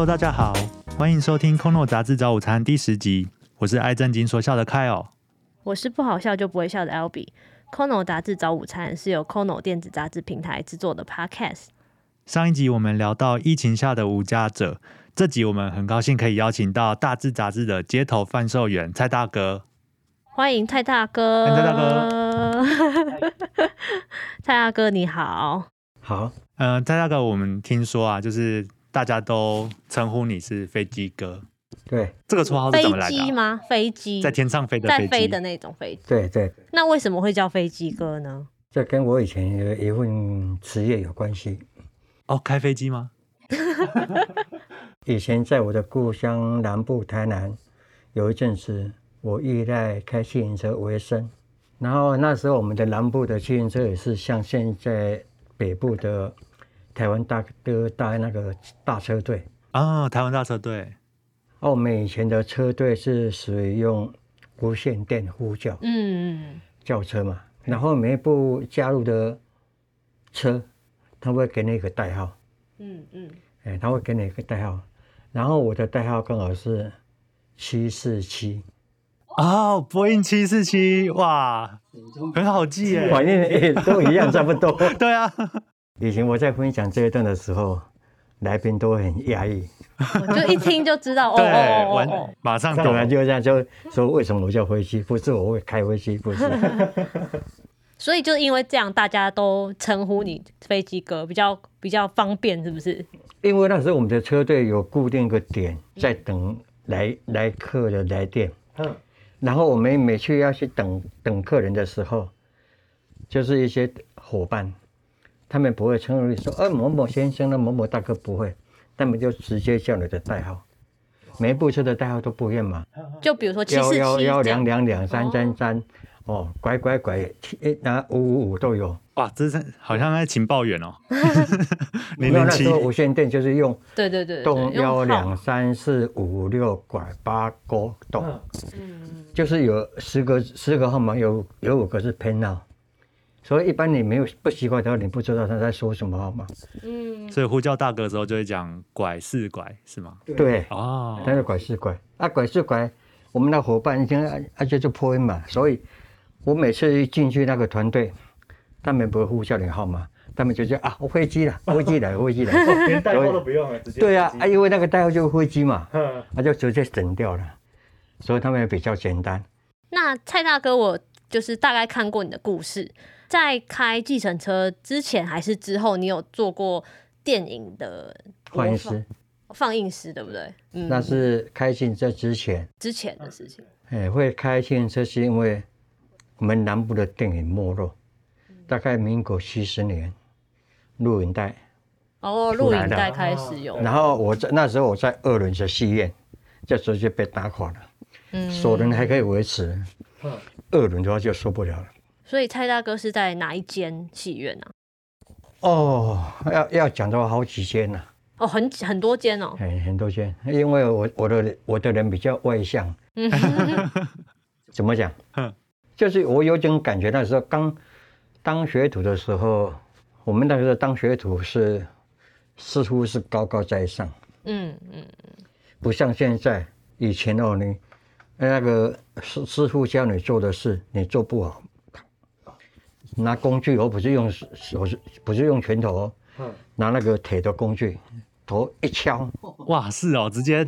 Hello，大家好，欢迎收听《Kono 杂志早午餐》第十集，我是爱正经说笑的 Kyle。我是不好笑就不会笑的 Albee。Kono 杂志早午餐是由 Kono 电子杂志平台制作的 Podcast。上一集我们聊到疫情下的无家者，这集我们很高兴可以邀请到大志杂志的街头贩售员蔡大哥。欢迎蔡大哥，欢迎蔡大哥，蔡大哥你好。好，呃，蔡大哥，我们听说啊，就是大家都称呼你是飞机哥，对这个绰号是飞怎么来的啊、机吗？飞机在天上飞的飞机在飞的那种飞机。对对，那为什么会叫飞机哥呢？这跟我以前有一份职业有关系。哦，开飞机吗？以前在我的故乡南部台南，有一阵子我依赖开自行车为生，然后那时候我们的南部的自行车也是像现在北部的台湾大哥大那个大车队，啊、台湾大车队。而我们以前的车队是使用无线电呼叫嗯，轿车嘛，然后每一部加入的车，他会给你一个代号。嗯嗯，哎，他会给你一个代号，然后我的代号刚好是七四七，哦，波音七四七，哇，很好记耶。反正哎都一样，差不多。对啊，以前我在分享这一段的时候，来宾都很压抑，我就一听就知道，哦对，哦哦完哦哦，马上上来懂。就这样就说为什么我叫飞机，不是我会开飞机，不是。所以就因为这样，大家都称呼你飞机哥，比较比较方便，是不是？因为那时候我们的车队有固定一个点在等来来客的来电，嗯，然后我们每去要去等等客人的时候，就是一些伙伴，他们不会称呼你说，呃，某某先生呢，某某大哥不会，他们就直接叫你的代号，每一部车的代号都不一样嘛，就比如说七幺四七幺幺两两两三三三，哦，拐拐拐，七那五五五都有。哇，这是好像在情报员哦。零 没有零七那时候无线电就是用对对对对动幺两三四五六拐八勾动，嗯，就是有十个十个号码，有有五个是偏号，所以一般你没有不习惯的话，你不知道他在说什么好吗。嗯，所以呼叫大哥的时候就会讲拐四拐是吗？对，哦，他是拐四拐。啊，拐四拐，我们的伙伴一听啊啊就是破音嘛，所以我每次一进去那个团队，他们不会呼叫你号码，他们就叫啊，我飞机了，飞机来，飞机来，连代号都不用了，直接对啊，啊，因为那个代号就是飞机嘛，嗯 他就直接省掉了，所以他们也比较简单。那蔡大哥，我就是大概看过你的故事，在开计程车之前还是之后，你有做过电影的放映师，放映师，对不对？嗯，那是开计程车之前，之前的事情。哎，会开汽车是因为我们南部的电影没落，大概民国七十年，录影带，哦，录影带开始有，然后我在那时候我在二轮的戏院，这时候就被打垮了，嗯，首轮还可以维持，二轮的话就受不了了。所以蔡大哥是在哪一间戏院啊？哦，要要讲的话好几间呢、哦，很很多间哦。很很多间，因为我我的我的人比较外向，嗯，怎么讲哼？就是我有种感觉，那时候刚当学徒的时候，我们那个时候当学徒是似乎是高高在上，嗯嗯，不像现在以前哦，你那个师师傅教你做的事，你做不好，拿工具，我不是用手，不是用拳头哦，拿那个铁的工具，头一敲，哇，是哦，直接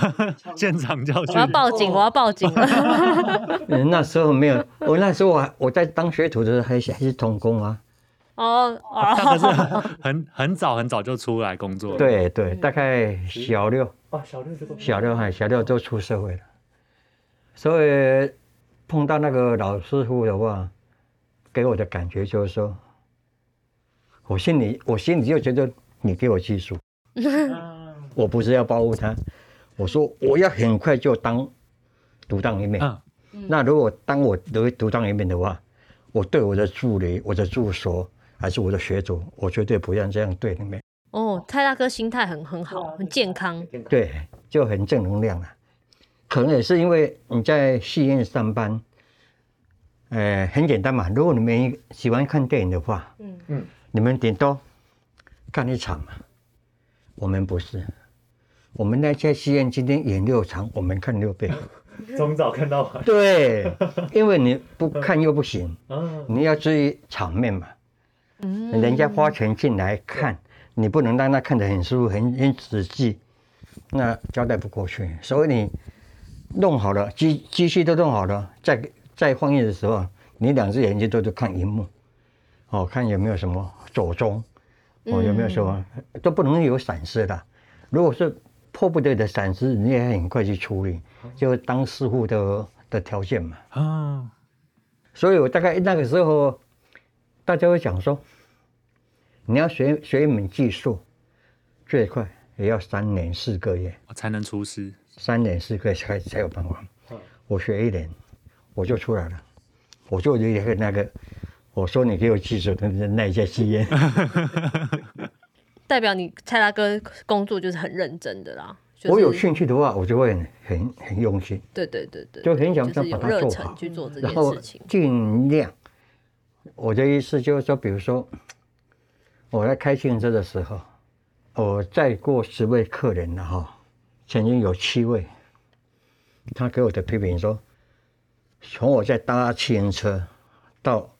现场教训我要。报警，我要报警。了。嗯，那时候没有，我那时候我我在当学徒的时候还是还是童工啊，哦可是哦，很很早很早就出来工作了。对对，大概小六，啊，小六就小六还小六就出社会了，所以碰到那个老师傅的话，给我的感觉就是说，我心里我心里就觉得你给我技术，我不是要保护他，我说我要很快就当独当一面。嗯那如果当我得独当一面的话，我对我的助理、我的助手还是我的学徒，我绝对不要这样对你们。哦，蔡大哥心态很很好，很健康。对，就很正能量了。可能也是因为你在戏院上班，呃，很简单嘛。如果你们喜欢看电影的话，嗯嗯，你们顶多看一场嘛。我们不是，我们那些戏院今天演六场，我们看六遍。从早看到晚。对，因为你不看又不行，嗯，你要注意场面嘛。嗯人家花钱进来看，你不能让他看得很舒服、很很仔细，那交代不过去。所以你弄好了，机机器都弄好了，在在放映的时候，你两只眼睛都是看荧幕，哦，看有没有什么左中，哦，有没有什么都不能有闪失的。如果是迫不得已的闪失，你也很快去处理，就当师傅的的条件嘛。啊，所以我大概那个时候，大家会讲说，你要学学一门技术，最快也要三年四个月，我才能出师。三年四个月才才有办法嗯。我学一年，我就出来了，我就一个那个，我说你给我技术的那一家戏院，代表你蔡大哥工作就是很认真的啦。就是我有兴趣的话，我就会很很很用心，对对对对，就很想就是有把它做热忱好去做这然后件事情。尽量。我的意思就是说，比如说我在开汽车的时候，我再过十位客人了哈，曾经有七位，他给我的批评说，从我在搭汽人车到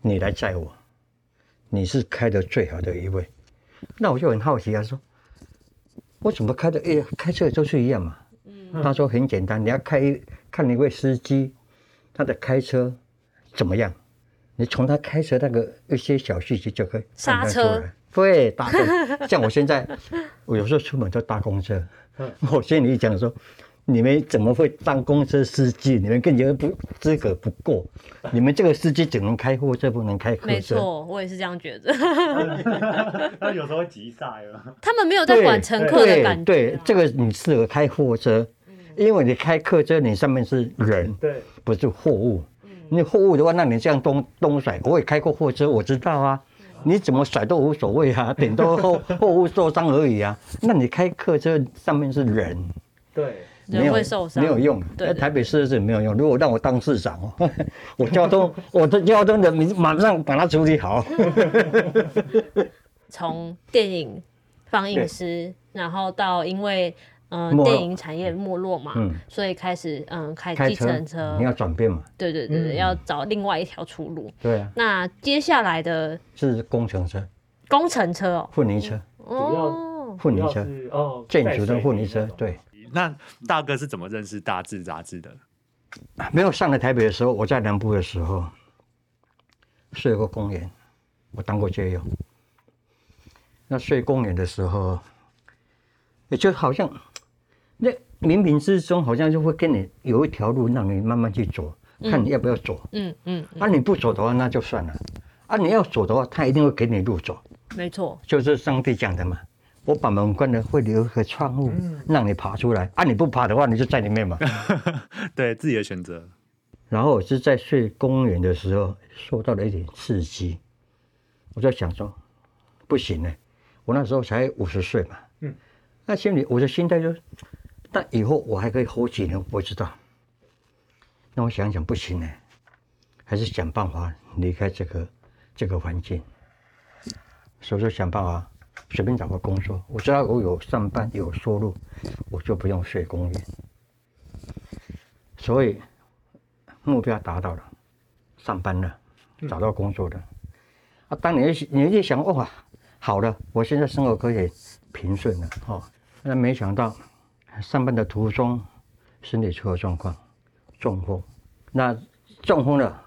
你来载我，你是开的最好的一位。那我就很好奇啊，说我怎么开的？哎，开车都是一样嘛。他说很简单，你要开看一位司机，他的开车怎么样？你从他开车那个一些小细节就可以判断出刹车来。对，搭车。像我现在，我有时候出门就搭公车，我心里讲说，你们怎么会当公车司机？你们根本不资格不够，你们这个司机只能开货车，不能开客车。没错，我也是这样觉得。他有时候会急刹了。他们没有在管乘客的感觉。对，这个你适合开货车，因为你开客车，你上面是人，对，不是货物。你货物的话，那你这样东东甩，我也开过货车，我知道啊。你怎么甩都无所谓啊，顶多货货物受伤而已啊。那你开客车上面是人，对，人会受伤没有用。对台北市是没有用。如果让我当市长 哦，我交通我的交通的民马上把它处理好。从电影放映师，然后到因为呃没落电影产业没落嘛，嗯所以开始嗯开计程车你，要转变嘛？对对对对，嗯要找另外一条出路。对啊，那接下来的是工程车、工程车哦，混凝车、哦，混凝车、哦建筑的混凝车，。对。那大哥是怎么认识《大志》杂志的？没有上来台北的时候，我在南部的时候，睡过公园，我当过街友。那睡公园的时候，也就好像那冥冥之中，好像就会跟你有一条路让你慢慢去走，看你要不要走。嗯嗯，啊，你不走的话，那就算了；啊，你要走的话，他一定会给你路走。没错，就是上帝讲的嘛。我把门关了，会留一个窗户，让你爬出来。啊，你不爬的话，你就在里面嘛。对自己的选择。然后我是在睡公园的时候受到了一点刺激，我在想说，不行呢，我那时候才五十岁嘛，嗯，那心里我的心态就是，但以后我还可以活几年，我不知道。那我想想，不行呢，还是想办法离开这个这个环境。所以说想办法随便找个工作，我知道我有上班有收入，我就不用睡公园。所以目标达到了，上班了，找到工作了。啊，当你一你一想，哇，好了，我现在生活可以平顺了，哦，那没想到上班的途中身体出了状况，中风。那中风了，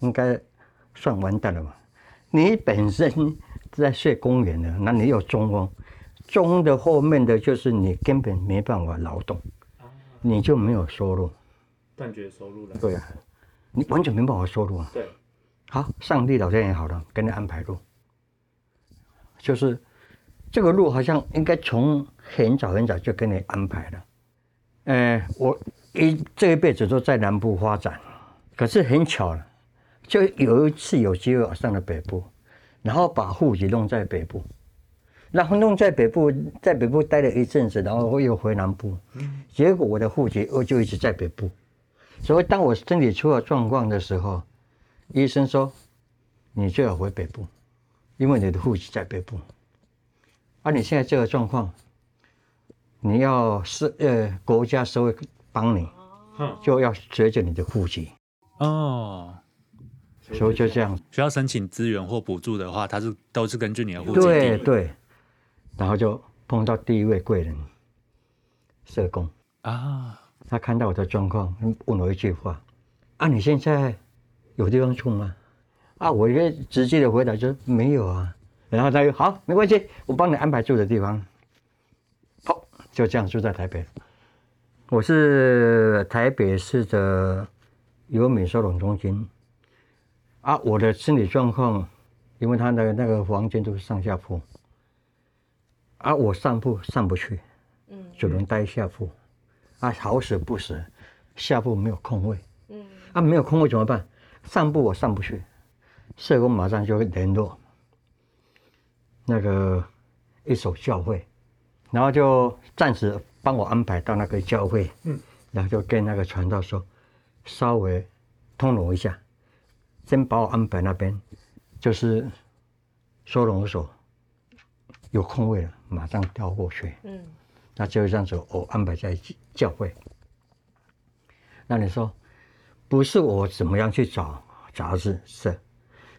应该算完蛋了吧？你本身在睡公园的，那你有中风，中风的后面的就是你根本没办法劳动，你就没有收入。断绝收入了。对啊，你完全没办法收入啊。对，好，上帝老天爷好了，给你安排路，就是这个路好像应该从很早很早就给你安排了。呃，我一这一辈子都在南部发展，可是很巧了，就有一次有机会我上了北部，然后把户籍弄在北部，然后弄在北部，在北部待了一阵子，然后我又回南部，结果我的户籍我就一直在北部。所以当我身体出了状况的时候，医生说你最好回北部，因为你的户籍在北部。而、你现在这个状况，你要是呃国家社会帮你，就要随着你的户籍，哦，所以就这样，需要申请资源或补助的话，它是都是根据你的户籍地。对对，然后就碰到第一位贵人，社工，啊，他看到我的状况，问我一句话：啊，你现在有地方住吗？啊，我一个直接的回答就是没有啊。然后他就好，没关系，我帮你安排住的地方。好，就这样住在台北。我是台北市的有美收容中心。啊，我的身体状况，因为他的那个房间都是上下铺，啊，我上铺上不去，嗯只能待下铺。啊，好死不死，下铺没有空位。嗯啊，没有空位怎么办？上铺我上不去，社工马上就会联络那个一所教会，然后就暂时帮我安排到那个教会，嗯，然后就跟那个传道说，稍微通融一下，先把我安排那边，就是收容所有空位了，马上调过去。嗯那就这样子，我安排在教会。那你说，不是我怎么样去找杂志社，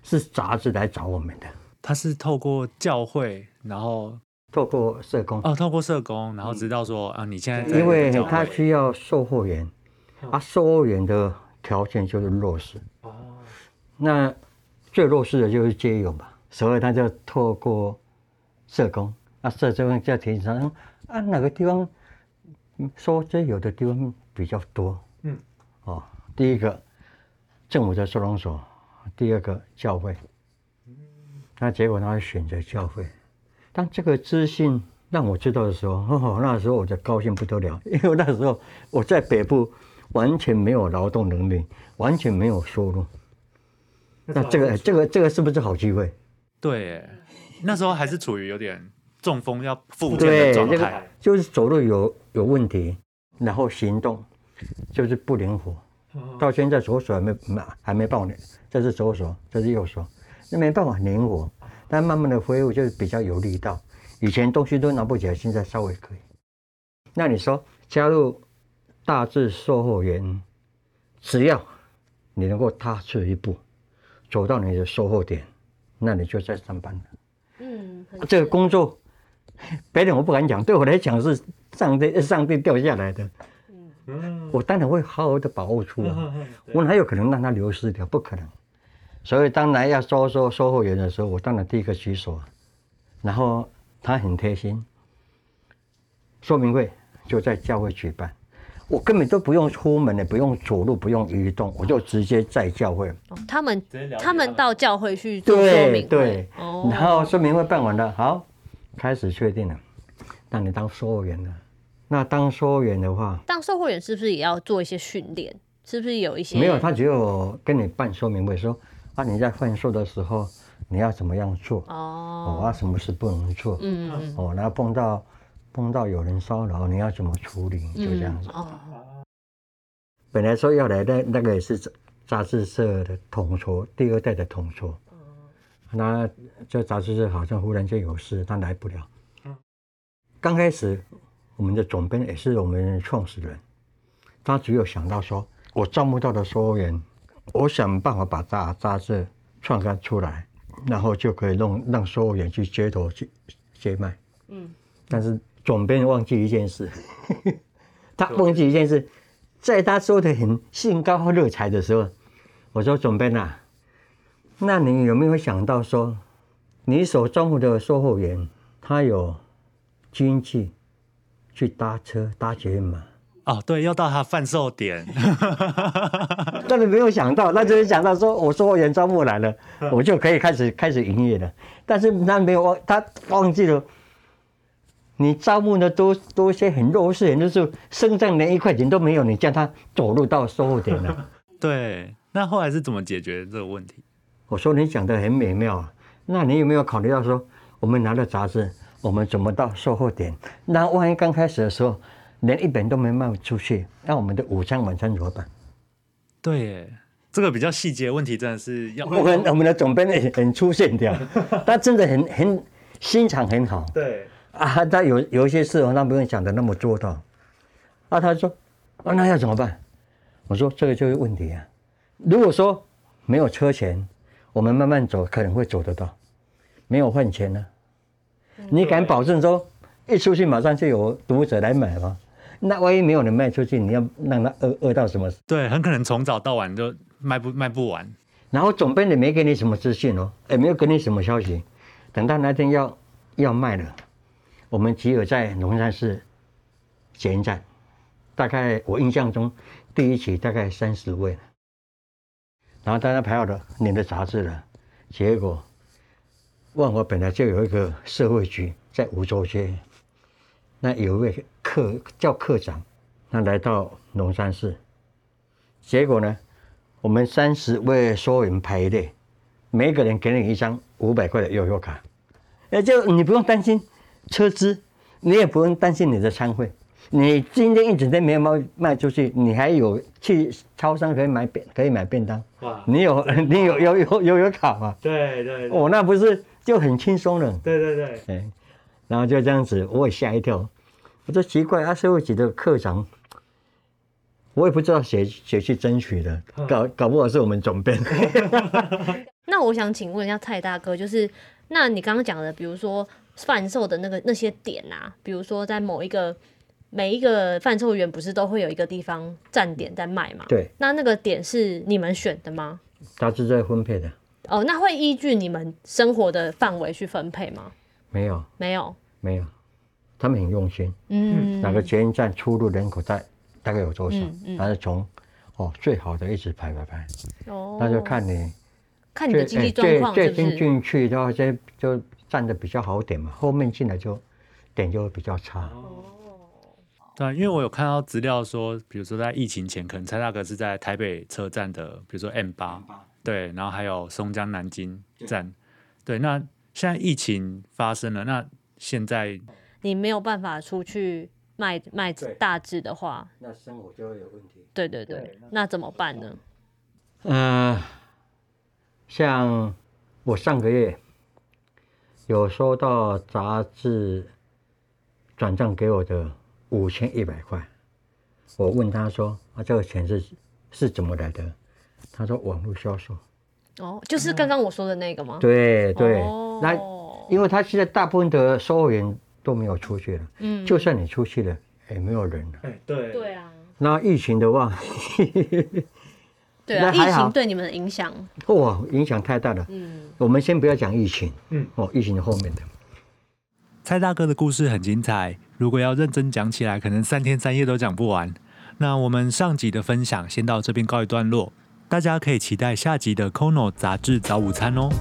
是杂志来找我们的，他是透过教会，然后透过社工，哦，透过社工，然后知道说啊，你现在在因为他需要售货员，啊，售货员的条件就是弱势，哦，那最弱势的就是街友嘛，所以他就透过社工，啊，社工在提醒他说啊，哪个地方嗯说街友的地方比较多，嗯，哦，第一个政府的收容所，第二个教会，那结果他会选择教会。当这个资讯让我知道的时候，哦，那时候我就高兴不得了，因为那时候我在北部完全没有劳动能力，完全没有收入。那这个这个这个是不是好机会？对，那时候还是处于有点中风要复健的状态个，就是走路有有问题，然后行动就是不灵活。到现在左手还没没还没抱你，这是左手，这是右手，那没办法灵活，但慢慢的恢复就是比较有力道。以前东西都拿不起来，现在稍微可以。那你说加入大致售后员，只要你能够踏出一步，走到你的售后点，那你就在上班了。嗯，很这个工作，别人我不敢讲，对我来讲是上帝上帝掉下来的，嗯，我当然会好好的把握住啊，我哪有可能让它流失掉？不可能。所以当然要收收售货员的时候，我当然第一个举手啊，然后他很贴心，说明会就在教会举办，我根本都不用出门的，不用走路，不用移动，我就直接在教会。哦他们他们到教会去做说明会对，哦，然后说明会办完了，好，开始确定了，让你当售货员了。那当售货员的话，当售货员是不是也要做一些训练？是不是有一些没有，他只有跟你办说明会说，啊，你在贩售的时候你要怎么样做，哦，哦，啊，什么事不能做，嗯。嗯哦，然后碰到碰到有人骚扰，你要怎么处理，就这样子。哦，本来说要来的那个也是杂杂志社的统筹，第二代的统筹。那这杂志社好像忽然间有事，他来不了。刚开始我们的总编也是我们创始人，他只有想到说，我招募到的所有人，我想办法把杂杂志创刊出来，然后就可以弄让所有人去街头去接卖。嗯，但是总编忘记一件事，他忘记一件事，在他说的很兴高热彩的时候，我说总编啊，那你有没有想到说，你所招募的售货员，他有经济去搭车搭捷运吗？哦，对，要到他贩售点，但是没有想到，那就是想到说，我售货员招募来了，我就可以开始开始营业了。但是他没有忘，他忘记了，你招募的多多些很弱势人，就是身上连一块钱都没有，你叫他走路到售货点了。对，那后来是怎么解决这个问题？我说你讲的很美妙啊，那你有没有考虑到说，我们拿了杂志，我们怎么到售后点？那万一刚开始的时候，连一本都没卖出去，那我们的午餐晚餐怎么办？对耶，这个比较细节问题真的是要我们我们的总编很很粗线条，他真的很很心肠很好。对，啊，他有有一些事哦，他不用想的那么周到。啊，他说，啊，那要怎么办？我说这个就是问题啊。如果说没有车钱，我们慢慢走可能会走得到，没有换钱呢、你敢保证说一出去马上就有读者来买吗？那万一没有人卖出去，你要让他饿饿到什么？对，很可能从早到晚都卖不卖不完。然后总编也没给你什么资讯哦，也没有给你什么消息。等到那天要要卖了，我们只有在龙山市捷运站，大概我印象中第一期大概三十位，然后大家排好了领的杂志了，结果万华本来就有一个社会局在梧州街，那有一位客叫客长，他来到龙山寺，结果呢？我们三十位所有人排队，每个人给你一张五百块的悠悠卡，哎，就你不用担心车资，你也不用担心你的餐费。你今天一整天没有卖卖出去，你还有去超商可以买便可以买便当。哇，你有你有有有有有卡吗？对对哦，那不是就很轻松了？对对对，哎，然后就这样子，我也吓一跳。我说奇怪啊，社会局的课长，我也不知道谁谁去争取的，搞搞不好是我们总编。那我想请问一下蔡大哥，就是那你刚刚讲的，比如说贩售的那个那些点啊，比如说在某一个每一个贩售员不是都会有一个地方站点在卖吗？对，那那个点是你们选的吗？他是在分配的，哦，那会依据你们生活的范围去分配吗？没有？没有，没有，他们很用心。嗯，哪个捷运站出入人口大大概有多少？嗯？嗯。他是从哦最好的一直排排排，哦，那就看你看你的经济哎状况最最先？进去的话，就就站的比较好点嘛，后面进来就点就会比较差。对啊，因为我有看到资料说，比如说在疫情前，可能蔡大哥是在台北车站的，比如说 M 八，对，然后还有松江南京站，对。那现在疫情发生了，那现在你没有办法出去卖卖对大致的话，那生活就会有问题。对对对对，那怎么办呢？嗯，像我上个月有收到杂志转账给我的五千一百块，我问他说：“啊，这个钱是是怎么来的？”他说：“网络销售。哦，就是刚刚我说的那个吗？对”对哦那因为他现在大部分的售货员都没有出去了，嗯就算你出去了，也没有人了。哎，对对啊，那疫情的话，对啊，疫情对你们的影响，哇，影响太大了。嗯，我们先不要讲疫情，嗯，哦，疫情后面的。蔡大哥的故事很精彩，如果要认真讲起来，可能三天三夜都讲不完。那我们上集的分享先到这边告一段落，大家可以期待下集的《Kono 杂志早午餐》哦。